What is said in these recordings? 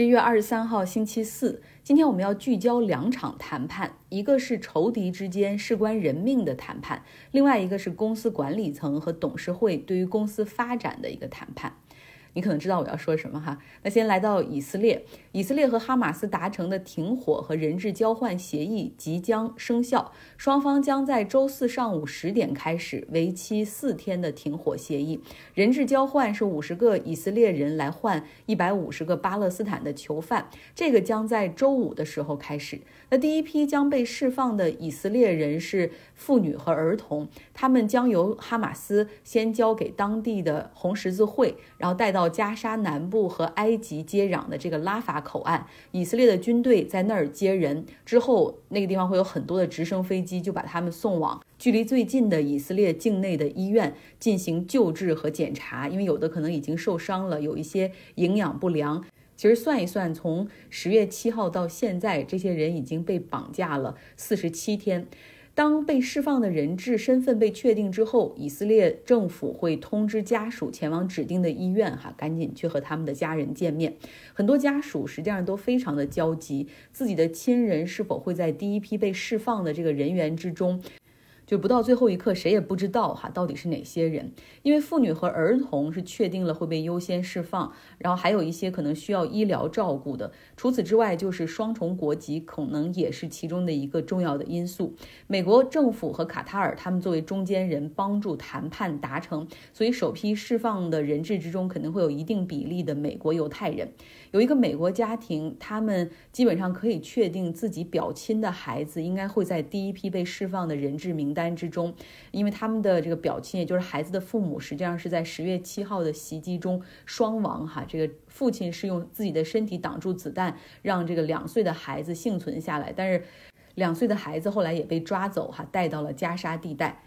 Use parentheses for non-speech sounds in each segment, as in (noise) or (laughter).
十一月二十三号，星期四。今天我们要聚焦两场谈判，一个是仇敌之间事关人命的谈判，另外一个是公司管理层和董事会对于公司发展的一个谈判。你可能知道我要说什么哈。那先来到以色列，以色列和哈马斯达成的停火和人质交换协议即将生效，双方将在周四上午十点开始为期四天的停火协议。人质交换是五十个以色列人来换一百五十个巴勒斯坦的囚犯，这个将在周五的时候开始。那第一批将被释放的以色列人是妇女和儿童，他们将由哈马斯先交给当地的红十字会，然后带到到加沙南部和埃及接壤的这个拉法口岸。以色列的军队在那儿接人之后，那个地方会有很多的直升飞机，就把他们送往距离最近的以色列境内的医院进行救治和检查，因为有的可能已经受伤了，有一些营养不良。其实算一算，从十月七号到现在，这些人已经被绑架了四十七天。当被释放的人质身份被确定之后，以色列政府会通知家属前往指定的医院，哈，赶紧去和他们的家人见面。很多家属实际上都非常的焦急，自己的亲人是否会在第一批被释放的这个人员之中。就不到最后一刻，谁也不知道哈，到底是哪些人？因为妇女和儿童是确定了会被优先释放，然后还有一些可能需要医疗照顾的。除此之外，就是双重国籍可能也是其中的一个重要的因素。美国政府和卡塔尔他们作为中间人帮助谈判达成，所以首批释放的人质之中肯定会有一定比例的美国犹太人。有一个美国家庭，他们基本上可以确定自己表亲的孩子应该会在第一批被释放的人质名单之中，因为他们的这个表亲，也就是孩子的父母，实际上是在十月七号的袭击中双亡。哈，这个父亲是用自己的身体挡住子弹，让这个两岁的孩子幸存下来，但是两岁的孩子后来也被抓走，哈，带到了加沙地带。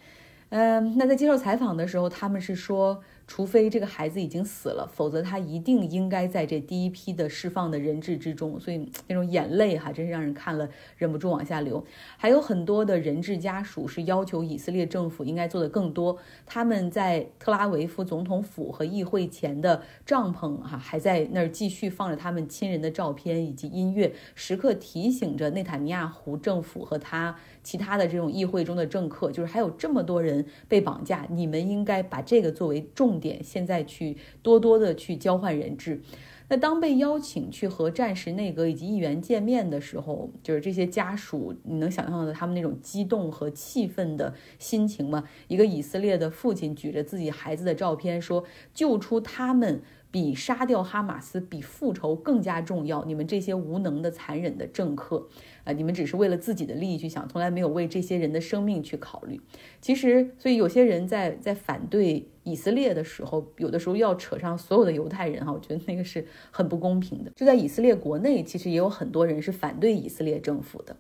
嗯，那在接受采访的时候，他们是说。除非这个孩子已经死了，否则他一定应该在这第一批的释放的人质之中。所以那种眼泪哈，真是让人看了忍不住往下流。还有很多的人质家属是要求以色列政府应该做的更多。他们在特拉维夫总统府和议会前的帐篷哈，还在那儿继续放着他们亲人的照片以及音乐，时刻提醒着内塔尼亚胡政府和他其他的这种议会中的政客，就是还有这么多人被绑架，你们应该把这个作为重。点现在去多多的去交换人质，那当被邀请去和战时内阁以及议员见面的时候，就是这些家属，你能想象到他们那种激动和气愤的心情吗？一个以色列的父亲举着自己孩子的照片说：“救出他们。”比杀掉哈马斯，比复仇更加重要。你们这些无能的、残忍的政客，啊，你们只是为了自己的利益去想，从来没有为这些人的生命去考虑。其实，所以有些人在在反对以色列的时候，有的时候要扯上所有的犹太人哈，我觉得那个是很不公平的。就在以色列国内，其实也有很多人是反对以色列政府的。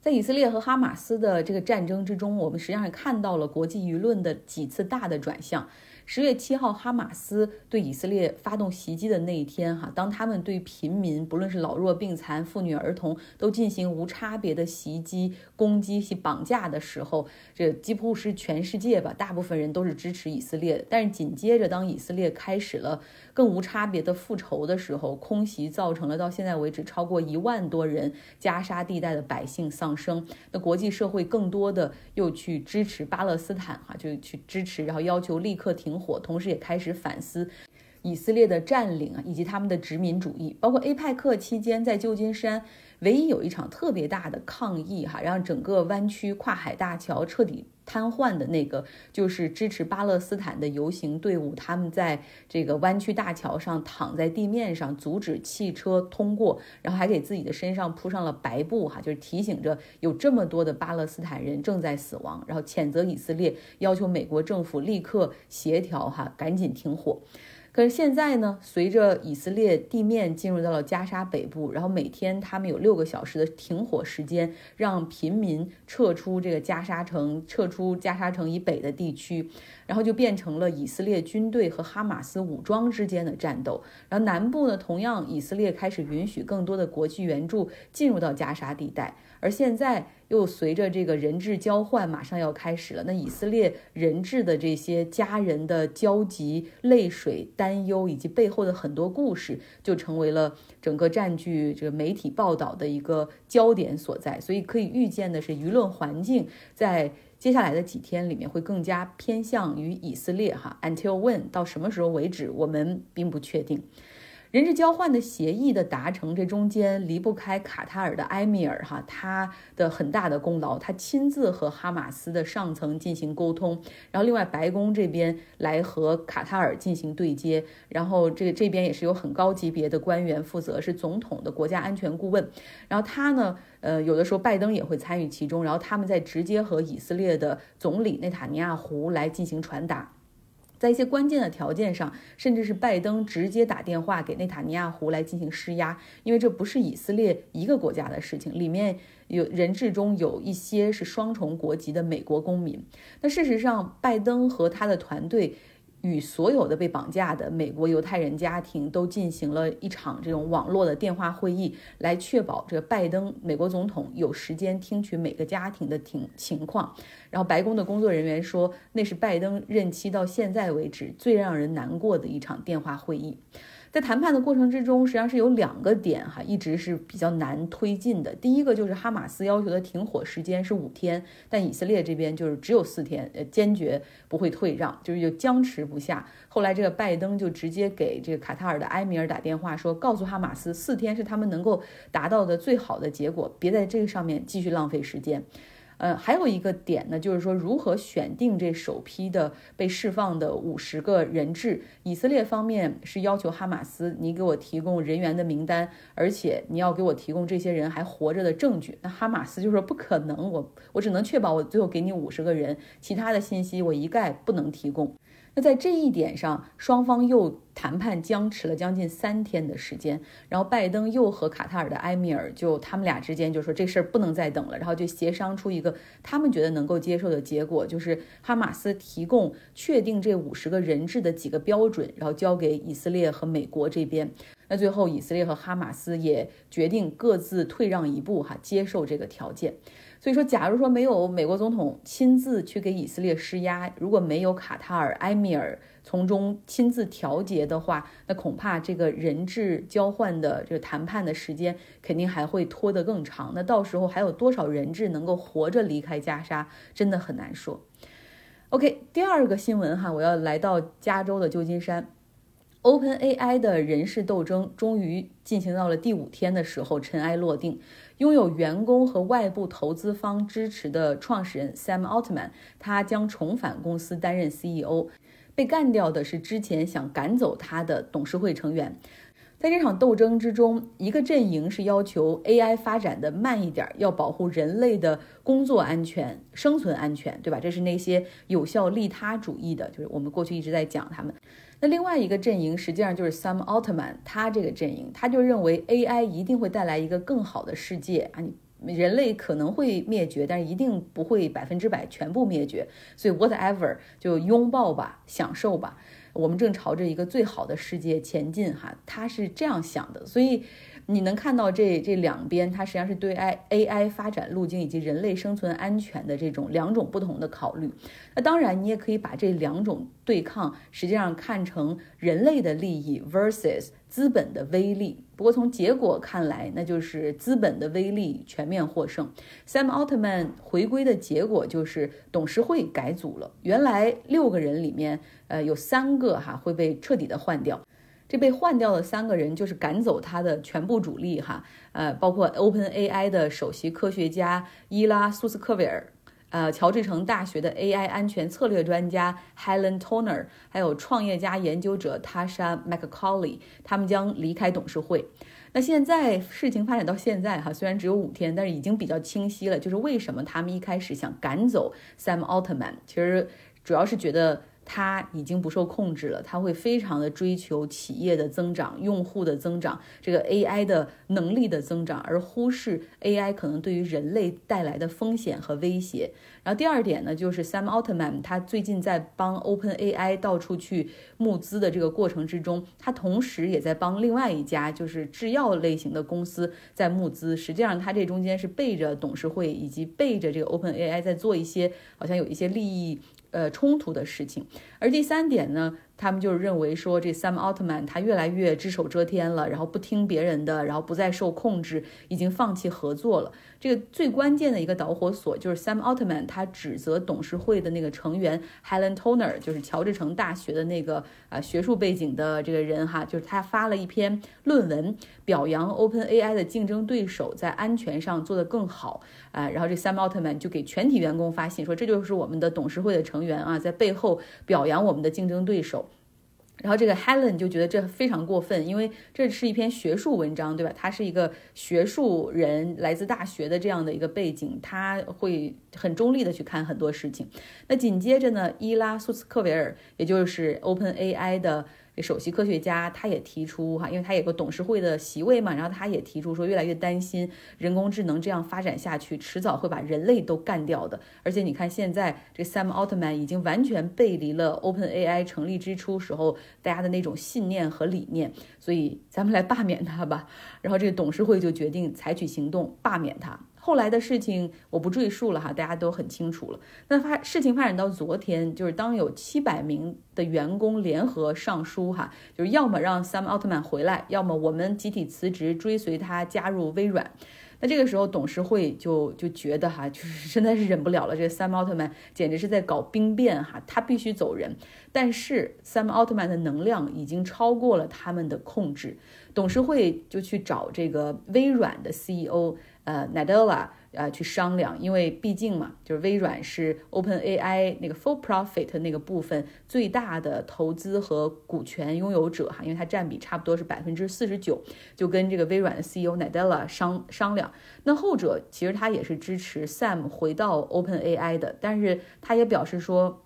在以色列和哈马斯的这个战争之中，我们实际上看到了国际舆论的几次大的转向。十月七号，哈马斯对以色列发动袭击的那一天，哈，当他们对平民，不论是老弱病残、妇女儿童，都进行无差别的袭击、攻击及绑架的时候，这几乎是全世界吧，大部分人都是支持以色列的。但是紧接着，当以色列开始了更无差别的复仇的时候，空袭造成了到现在为止超过一万多人加沙地带的百姓丧生。那国际社会更多的又去支持巴勒斯坦，哈，就去支持，然后要求立刻停。火，同时也开始反思以色列的占领啊，以及他们的殖民主义。包括 APEC 期间，在旧金山唯一有一场特别大的抗议，哈，让整个湾区跨海大桥彻底瘫痪的那个，就是支持巴勒斯坦的游行队伍。他们在这个弯曲大桥上躺在地面上，阻止汽车通过，然后还给自己的身上铺上了白布，哈，就是提醒着有这么多的巴勒斯坦人正在死亡，然后谴责以色列，要求美国政府立刻协调，哈，赶紧停火。可是现在呢，随着以色列地面进入到了加沙北部，然后每天他们有六个小时的停火时间，让平民撤出这个加沙城，撤出加沙城以北的地区，然后就变成了以色列军队和哈马斯武装之间的战斗。然后南部呢，同样以色列开始允许更多的国际援助进入到加沙地带，而现在。又随着这个人质交换马上要开始了，那以色列人质的这些家人的焦急、泪水、担忧，以及背后的很多故事，就成为了整个占据这个媒体报道的一个焦点所在。所以可以预见的是，舆论环境在接下来的几天里面会更加偏向于以色列。哈，Until when？到什么时候为止？我们并不确定。人质交换的协议的达成，这中间离不开卡塔尔的埃米尔哈，他的很大的功劳，他亲自和哈马斯的上层进行沟通，然后另外白宫这边来和卡塔尔进行对接，然后这这边也是有很高级别的官员负责，是总统的国家安全顾问，然后他呢，呃，有的时候拜登也会参与其中，然后他们在直接和以色列的总理内塔尼亚胡来进行传达。在一些关键的条件上，甚至是拜登直接打电话给内塔尼亚胡来进行施压，因为这不是以色列一个国家的事情，里面有人质中有一些是双重国籍的美国公民。那事实上，拜登和他的团队。与所有的被绑架的美国犹太人家庭都进行了一场这种网络的电话会议，来确保这个拜登美国总统有时间听取每个家庭的情情况。然后白宫的工作人员说，那是拜登任期到现在为止最让人难过的一场电话会议。在谈判的过程之中，实际上是有两个点哈，一直是比较难推进的。第一个就是哈马斯要求的停火时间是五天，但以色列这边就是只有四天，呃，坚决不会退让，就是就僵持不下。后来这个拜登就直接给这个卡塔尔的埃米尔打电话说，告诉哈马斯，四天是他们能够达到的最好的结果，别在这个上面继续浪费时间。呃，还有一个点呢，就是说如何选定这首批的被释放的五十个人质。以色列方面是要求哈马斯，你给我提供人员的名单，而且你要给我提供这些人还活着的证据。那哈马斯就说不可能，我我只能确保我最后给你五十个人，其他的信息我一概不能提供。那在这一点上，双方又谈判僵持了将近三天的时间，然后拜登又和卡塔尔的埃米尔就他们俩之间就说这事儿不能再等了，然后就协商出一个他们觉得能够接受的结果，就是哈马斯提供确定这五十个人质的几个标准，然后交给以色列和美国这边。那最后以色列和哈马斯也决定各自退让一步，哈，接受这个条件。所以说，假如说没有美国总统亲自去给以色列施压，如果没有卡塔尔埃米尔从中亲自调节的话，那恐怕这个人质交换的这个谈判的时间肯定还会拖得更长。那到时候还有多少人质能够活着离开加沙，真的很难说。OK，第二个新闻哈，我要来到加州的旧金山。OpenAI 的人事斗争终于进行到了第五天的时候，尘埃落定。拥有员工和外部投资方支持的创始人 Sam Altman，他将重返公司担任 CEO。被干掉的是之前想赶走他的董事会成员。在这场斗争之中，一个阵营是要求 AI 发展的慢一点，要保护人类的工作安全、生存安全，对吧？这是那些有效利他主义的，就是我们过去一直在讲他们。那另外一个阵营实际上就是 Sam Altman，他这个阵营他就认为 AI 一定会带来一个更好的世界啊，你人类可能会灭绝，但是一定不会百分之百全部灭绝，所以 whatever 就拥抱吧，享受吧，我们正朝着一个最好的世界前进哈，他是这样想的，所以。你能看到这这两边，它实际上是对 I A I 发展路径以及人类生存安全的这种两种不同的考虑。那当然，你也可以把这两种对抗实际上看成人类的利益 versus 资本的威力。不过从结果看来，那就是资本的威力全面获胜。Sam Altman 回归的结果就是董事会改组了，原来六个人里面，呃，有三个哈会被彻底的换掉。这被换掉的三个人就是赶走他的全部主力哈，呃，包括 OpenAI 的首席科学家伊拉苏斯科维尔，呃，乔治城大学的 AI 安全策略专家 Helen Toner，还有创业家研究者 Tasha McCauley，他们将离开董事会。那现在事情发展到现在哈，虽然只有五天，但是已经比较清晰了，就是为什么他们一开始想赶走 Sam Altman，其实主要是觉得。它已经不受控制了，它会非常的追求企业的增长、用户的增长、这个 AI 的能力的增长，而忽视 AI 可能对于人类带来的风险和威胁。然后第二点呢，就是 Sam Altman 他最近在帮 OpenAI 到处去募资的这个过程之中，他同时也在帮另外一家就是制药类型的公司在募资。实际上，他这中间是背着董事会以及背着这个 OpenAI 在做一些好像有一些利益。呃，冲突的事情。而第三点呢，他们就是认为说，这 Sam Altman 他越来越只手遮天了，然后不听别人的，然后不再受控制，已经放弃合作了。这个最关键的一个导火索就是 Sam Altman 他指责董事会的那个成员 Helen Toner，就是乔治城大学的那个啊学术背景的这个人哈，就是他发了一篇论文，表扬 OpenAI 的竞争对手在安全上做得更好啊。然后这 Sam Altman 就给全体员工发信说，这就是我们的董事会的成。成员啊，在背后表扬我们的竞争对手，然后这个 Helen 就觉得这非常过分，因为这是一篇学术文章，对吧？他是一个学术人，来自大学的这样的一个背景，他会很中立的去看很多事情。那紧接着呢，伊拉苏斯克维尔，也就是 OpenAI 的。首席科学家他也提出哈，因为他有个董事会的席位嘛，然后他也提出说，越来越担心人工智能这样发展下去，迟早会把人类都干掉的。而且你看现在这 Sam Altman 已经完全背离了 OpenAI 成立之初时候大家的那种信念和理念，所以咱们来罢免他吧。然后这个董事会就决定采取行动罢免他。后来的事情我不赘述了哈，大家都很清楚了。那发事情发展到昨天，就是当有七百名的员工联合上书哈，就是要么让 Sam Altman 回来，要么我们集体辞职，追随他加入微软。那这个时候董事会就就觉得哈，就是 (laughs) 实在是忍不了了，这个 Sam Altman 简直是在搞兵变哈，他必须走人。但是 Sam Altman 的能量已经超过了他们的控制，董事会就去找这个微软的 CEO。呃，Nadella 啊，去商量，因为毕竟嘛，就是微软是 OpenAI 那个 full profit 那个部分最大的投资和股权拥有者哈，因为它占比差不多是百分之四十九，就跟这个微软的 CEO Nadella 商商量。那后者其实他也是支持 Sam 回到 OpenAI 的，但是他也表示说。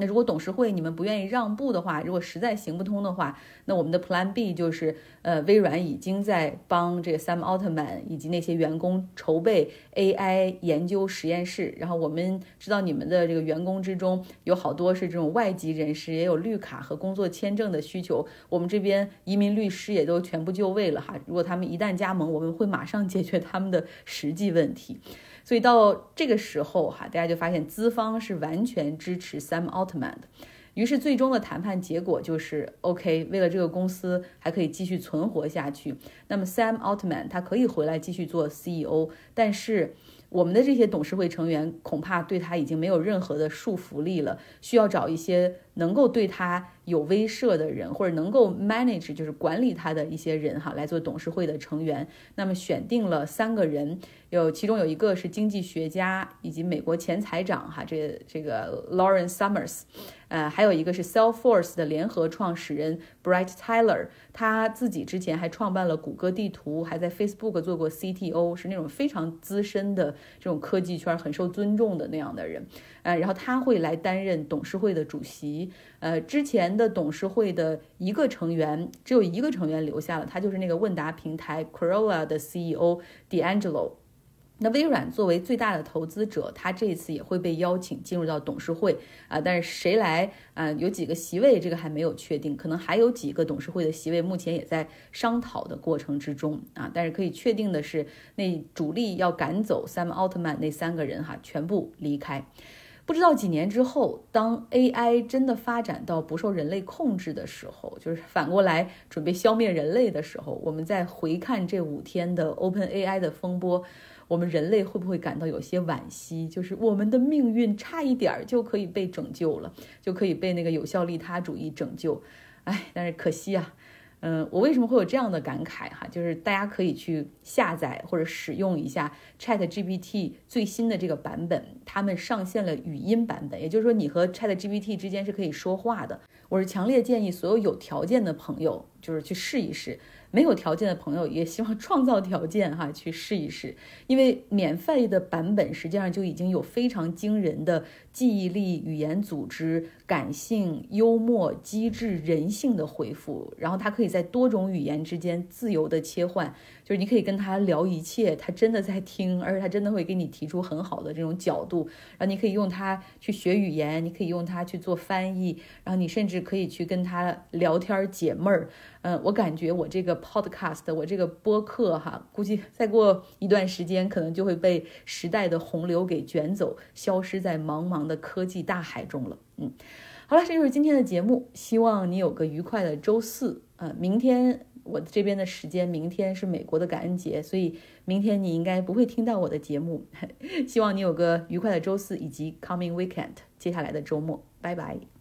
那如果董事会你们不愿意让步的话，如果实在行不通的话，那我们的 Plan B 就是，呃，微软已经在帮这个 Sam Altman 以及那些员工筹备 AI 研究实验室。然后我们知道你们的这个员工之中有好多是这种外籍人士，也有绿卡和工作签证的需求。我们这边移民律师也都全部就位了哈。如果他们一旦加盟，我们会马上解决他们的实际问题。所以到这个时候哈，大家就发现资方是完全支持 Sam Altman 的，于是最终的谈判结果就是 OK，为了这个公司还可以继续存活下去，那么 Sam Altman 他可以回来继续做 CEO，但是。我们的这些董事会成员恐怕对他已经没有任何的束缚力了，需要找一些能够对他有威慑的人，或者能够 manage 就是管理他的一些人哈，来做董事会的成员。那么选定了三个人，有其中有一个是经济学家以及美国前财长哈，这这个 Lawrence Summers，呃，还有一个是 Salesforce 的联合创始人 Bright Tyler。他自己之前还创办了谷歌地图，还在 Facebook 做过 CTO，是那种非常资深的这种科技圈很受尊重的那样的人。呃，然后他会来担任董事会的主席。呃，之前的董事会的一个成员只有一个成员留下了，他就是那个问答平台 Quora 的 CEO D'Angelo。那微软作为最大的投资者，他这一次也会被邀请进入到董事会啊，但是谁来啊？有几个席位，这个还没有确定，可能还有几个董事会的席位，目前也在商讨的过程之中啊。但是可以确定的是，那主力要赶走 Sam Altman 那三个人哈，全部离开。不知道几年之后，当 AI 真的发展到不受人类控制的时候，就是反过来准备消灭人类的时候，我们再回看这五天的 OpenAI 的风波。我们人类会不会感到有些惋惜？就是我们的命运差一点儿就可以被拯救了，就可以被那个有效利他主义拯救。哎，但是可惜啊，嗯，我为什么会有这样的感慨哈？就是大家可以去下载或者使用一下 ChatGPT 最新的这个版本，他们上线了语音版本，也就是说你和 ChatGPT 之间是可以说话的。我是强烈建议所有有条件的朋友，就是去试一试。没有条件的朋友也希望创造条件哈，去试一试。因为免费的版本实际上就已经有非常惊人的记忆力、语言组织、感性、幽默、机智、人性的回复，然后它可以在多种语言之间自由的切换。就是你可以跟他聊一切，他真的在听，而且他真的会给你提出很好的这种角度。然后你可以用它去学语言，你可以用它去做翻译，然后你甚至可以去跟他聊天解闷儿。嗯，我感觉我这个 podcast，我这个播客哈，估计再过一段时间，可能就会被时代的洪流给卷走，消失在茫茫的科技大海中了。嗯，好了，这就是今天的节目，希望你有个愉快的周四。呃，明天。我这边的时间，明天是美国的感恩节，所以明天你应该不会听到我的节目。(laughs) 希望你有个愉快的周四以及 coming weekend，接下来的周末，拜拜。